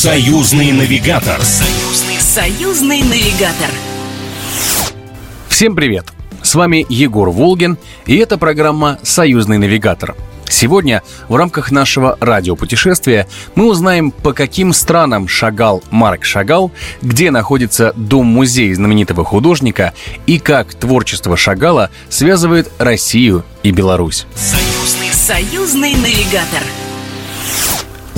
Союзный навигатор. Союзный, союзный навигатор. Всем привет! С вами Егор Волгин, и это программа «Союзный навигатор». Сегодня в рамках нашего радиопутешествия мы узнаем, по каким странам шагал Марк Шагал, где находится дом-музей знаменитого художника и как творчество Шагала связывает Россию и Беларусь. Союзный, союзный навигатор.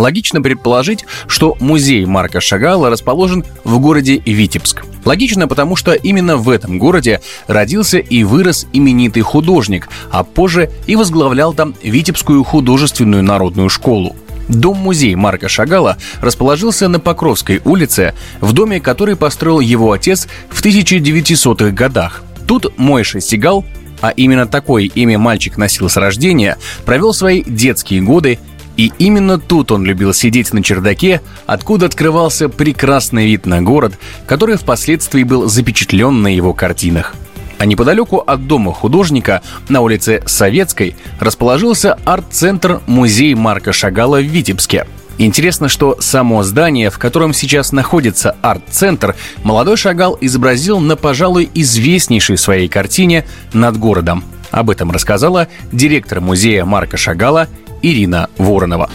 Логично предположить, что музей Марка Шагала расположен в городе Витебск. Логично, потому что именно в этом городе родился и вырос именитый художник, а позже и возглавлял там Витебскую художественную народную школу. Дом-музей Марка Шагала расположился на Покровской улице, в доме, который построил его отец в 1900-х годах. Тут Мойша Сигал а именно такое имя мальчик носил с рождения, провел свои детские годы и именно тут он любил сидеть на чердаке, откуда открывался прекрасный вид на город, который впоследствии был запечатлен на его картинах. А неподалеку от дома художника на улице Советской расположился арт-центр музей Марка Шагала в Витебске. Интересно, что само здание, в котором сейчас находится арт-центр, молодой Шагал изобразил на, пожалуй, известнейшей своей картине «Над городом». Об этом рассказала директор музея Марка Шагала Ирина Воронова.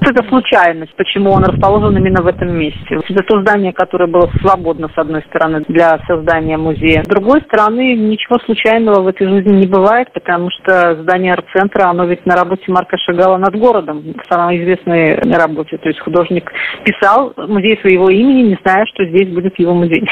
Это случайность, почему он расположен именно в этом месте. Это то здание, которое было свободно, с одной стороны, для создания музея. С другой стороны, ничего случайного в этой жизни не бывает, потому что здание арт-центра, оно ведь на работе Марка Шагала над городом, в самой известной работе. То есть художник писал музей своего имени, не зная, что здесь будет его музей.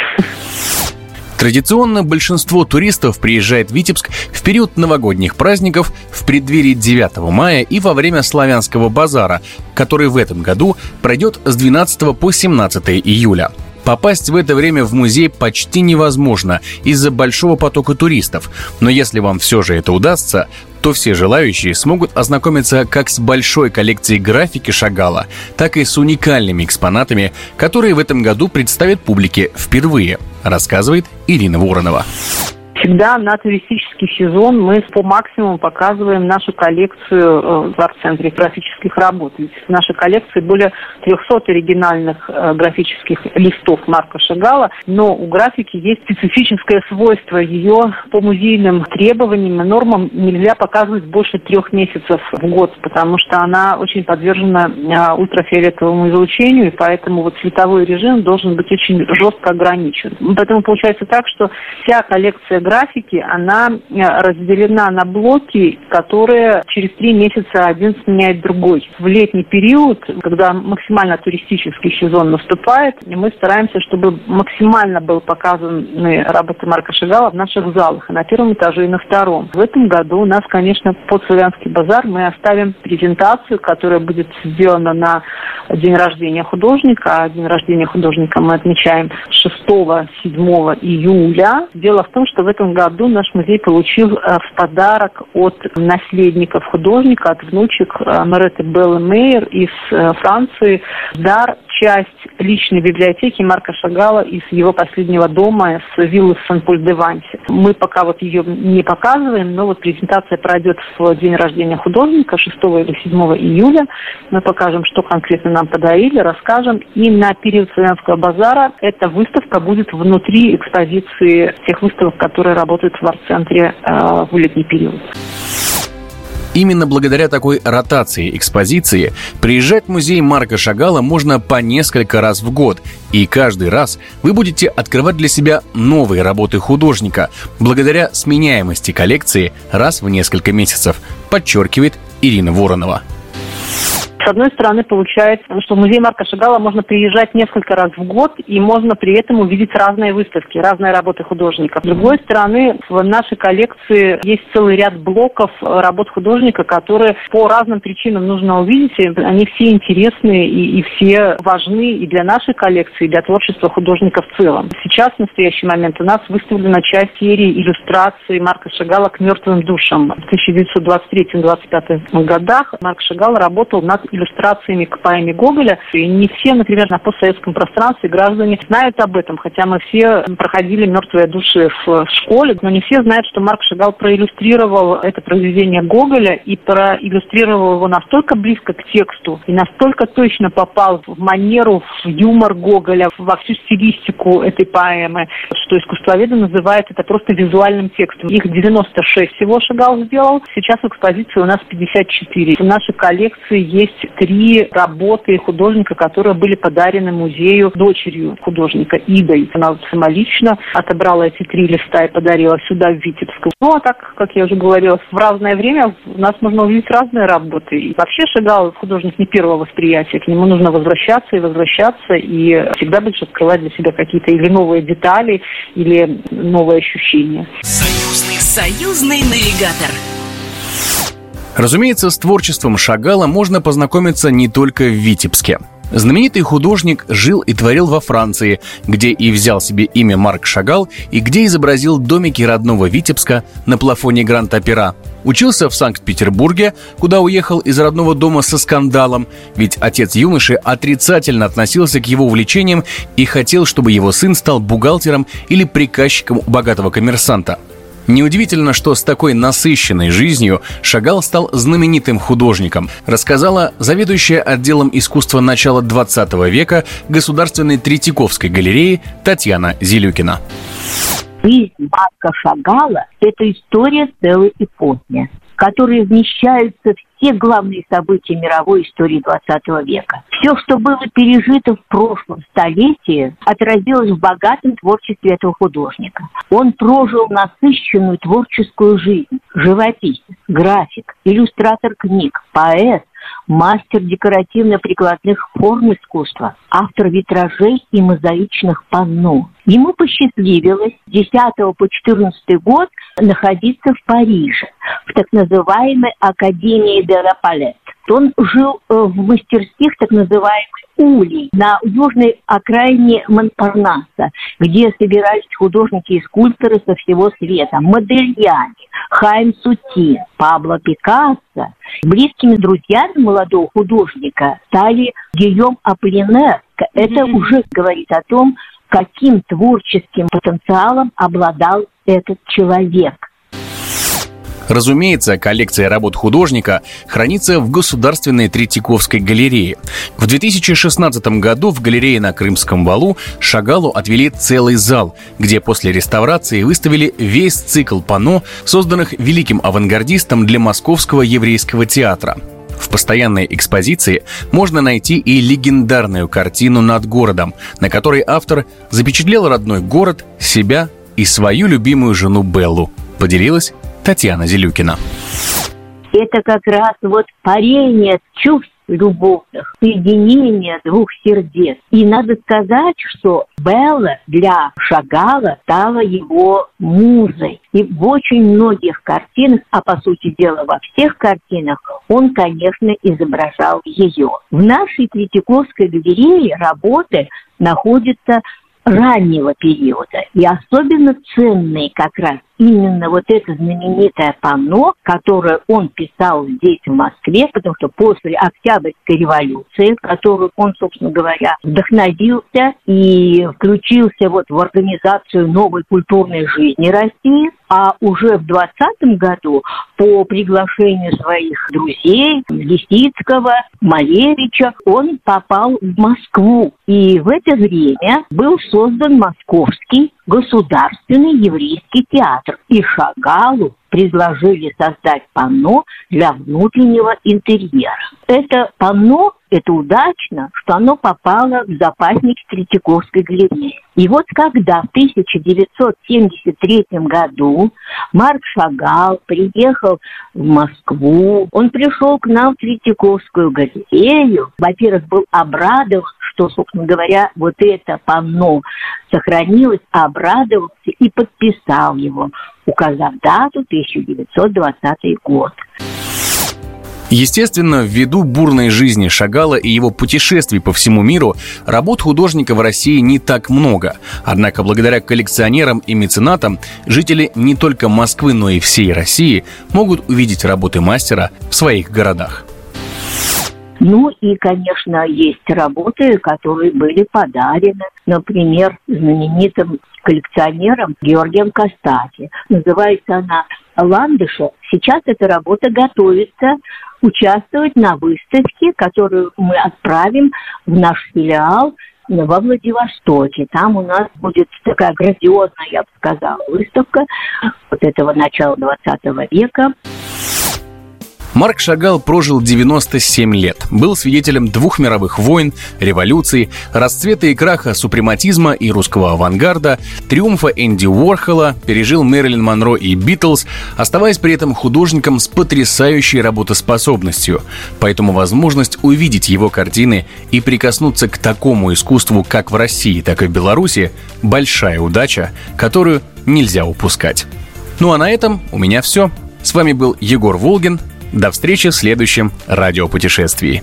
Традиционно большинство туристов приезжает в Витебск в период новогодних праздников, в преддверии 9 мая и во время славянского базара, который в этом году пройдет с 12 по 17 июля. Попасть в это время в музей почти невозможно из-за большого потока туристов, но если вам все же это удастся, то все желающие смогут ознакомиться как с большой коллекцией графики Шагала, так и с уникальными экспонатами, которые в этом году представят публике впервые, рассказывает Ирина Воронова. Всегда на туристический сезон мы по максимуму показываем нашу коллекцию э, в арт-центре графических работ. Ведь в нашей коллекции более 300 оригинальных э, графических листов Марка Шагала, но у графики есть специфическое свойство. Ее по музейным требованиям и нормам нельзя показывать больше трех месяцев в год, потому что она очень подвержена э, ультрафиолетовому излучению, и поэтому вот цветовой режим должен быть очень жестко ограничен. Поэтому получается так, что вся коллекция графики, она э, разделена на блоки, которые через три месяца один сменяет другой. В летний период, когда максимально туристический сезон наступает, мы стараемся, чтобы максимально был показаны работы Марка Шагала в наших залах, на первом этаже, и на втором. В этом году у нас, конечно, под Славянский базар мы оставим презентацию, которая будет сделана на день рождения художника. А день рождения художника мы отмечаем 6-7 июля. Дело в том, что в этом году наш музей получил э, в подарок от наследников художника, от внучек э, Мареты Беллы Мейер из э, Франции дар часть личной библиотеки Марка Шагала из его последнего дома с виллы в Сан-Поль-де-Вансе. Мы пока вот ее не показываем, но вот презентация пройдет в день рождения художника 6 или 7 июля. Мы покажем, что конкретно нам подарили, расскажем. И на период Славянского базара эта выставка будет внутри экспозиции тех выставок, которые работают в арт-центре э, в летний период. Именно благодаря такой ротации экспозиции приезжать в музей Марка Шагала можно по несколько раз в год, и каждый раз вы будете открывать для себя новые работы художника благодаря сменяемости коллекции раз в несколько месяцев, подчеркивает Ирина Воронова. С одной стороны, получается, что в музей Марка Шагала можно приезжать несколько раз в год, и можно при этом увидеть разные выставки, разные работы художников. С другой стороны, в нашей коллекции есть целый ряд блоков работ художника, которые по разным причинам нужно увидеть. И они все интересные и, и все важны и для нашей коллекции, и для творчества художника в целом. Сейчас, в настоящий момент, у нас выставлена часть серии иллюстраций Марка Шагала к мертвым душам. В 1923-1925 годах Марк Шагал работал над иллюстрациями к поэме Гоголя. И не все, например, на постсоветском пространстве граждане знают об этом, хотя мы все проходили «Мертвые души» в школе, но не все знают, что Марк Шагал проиллюстрировал это произведение Гоголя и проиллюстрировал его настолько близко к тексту и настолько точно попал в манеру, в юмор Гоголя, во всю стилистику этой поэмы, что искусствоведы называют это просто визуальным текстом. Их 96 всего Шагал сделал. Сейчас в экспозиции у нас 54. В нашей коллекции есть три работы художника, которые были подарены музею дочерью художника Идой. Она самолично отобрала эти три листа и подарила сюда, в Витебск. Ну, а так, как я уже говорила, в разное время у нас можно увидеть разные работы. И вообще Шагал художник не первого восприятия. К нему нужно возвращаться и возвращаться, и всегда больше открывать для себя какие-то или новые детали, или новые ощущения. Союзный, союзный навигатор. Разумеется, с творчеством Шагала можно познакомиться не только в Витебске. Знаменитый художник жил и творил во Франции, где и взял себе имя Марк Шагал и где изобразил домики родного Витебска на плафоне Гранд-Опера. Учился в Санкт-Петербурге, куда уехал из родного дома со скандалом, ведь отец юноши отрицательно относился к его увлечениям и хотел, чтобы его сын стал бухгалтером или приказчиком у богатого коммерсанта – Неудивительно, что с такой насыщенной жизнью Шагал стал знаменитым художником, рассказала заведующая отделом искусства начала 20 века Государственной Третьяковской галереи Татьяна Зилюкина. Жизнь Марка Шагала – это история целой эпохи которые вмещаются все главные события мировой истории XX века. Все, что было пережито в прошлом столетии, отразилось в богатом творчестве этого художника. Он прожил насыщенную творческую жизнь. Живописец, график, иллюстратор книг, поэт, мастер декоративно-прикладных форм искусства, автор витражей и мозаичных панно. Ему посчастливилось с 10 по 14 год находиться в Париже, в так называемой Академии де ла. Он жил э, в мастерских так называемых улей на южной окраине Монпарнаса, где собирались художники и скульпторы со всего света. Модельяне, Хайм Сутин, Пабло Пикассо. Близкими друзьями молодого художника стали Гийом Аполлинер. Это mm-hmm. уже говорит о том, каким творческим потенциалом обладал этот человек. Разумеется, коллекция работ художника хранится в Государственной Третьяковской галерее. В 2016 году в галерее на Крымском валу Шагалу отвели целый зал, где после реставрации выставили весь цикл панно, созданных великим авангардистом для Московского еврейского театра. В постоянной экспозиции можно найти и легендарную картину над городом, на которой автор запечатлел родной город, себя и свою любимую жену Беллу. Поделилась Татьяна Зелюкина. Это как раз вот парение чувств любовных, соединение двух сердец. И надо сказать, что Белла для Шагала стала его музой. И в очень многих картинах, а по сути дела во всех картинах, он, конечно, изображал ее. В нашей Третьяковской галерее работы находятся раннего периода и особенно ценные как раз именно вот это знаменитое панно, которое он писал здесь, в Москве, потому что после Октябрьской революции, которую он, собственно говоря, вдохновился и включился вот в организацию новой культурной жизни России, а уже в 20 году по приглашению своих друзей Лисицкого, Малевича, он попал в Москву. И в это время был создан Московский Государственный еврейский театр и Шагалу предложили создать панно для внутреннего интерьера. Это панно, это удачно, что оно попало в запасник Третьяковской галереи. И вот когда в 1973 году Марк Шагал приехал в Москву, он пришел к нам в Третьяковскую галерею, во-первых, был обрадован, что, собственно говоря, вот это панно сохранилось, обрадовался и подписал его, указав дату 1920 год. Естественно, ввиду бурной жизни Шагала и его путешествий по всему миру, работ художника в России не так много. Однако благодаря коллекционерам и меценатам жители не только Москвы, но и всей России могут увидеть работы мастера в своих городах. Ну и, конечно, есть работы, которые были подарены, например, знаменитым коллекционером Георгием Костаки. Называется она «Ландыша». Сейчас эта работа готовится участвовать на выставке, которую мы отправим в наш филиал во Владивостоке. Там у нас будет такая грандиозная, я бы сказала, выставка вот этого начала 20 века. Марк Шагал прожил 97 лет, был свидетелем двух мировых войн, революций, расцвета и краха супрематизма и русского авангарда, триумфа Энди Уорхола, пережил Мэрилин Монро и Битлз, оставаясь при этом художником с потрясающей работоспособностью. Поэтому возможность увидеть его картины и прикоснуться к такому искусству как в России, так и в Беларуси – большая удача, которую нельзя упускать. Ну а на этом у меня все. С вами был Егор Волгин – до встречи в следующем радиопутешествии.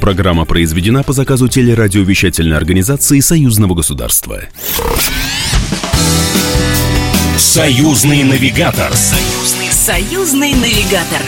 Программа произведена по заказу телерадиовещательной организации Союзного государства. Союзный навигатор. Союзный, союзный навигатор.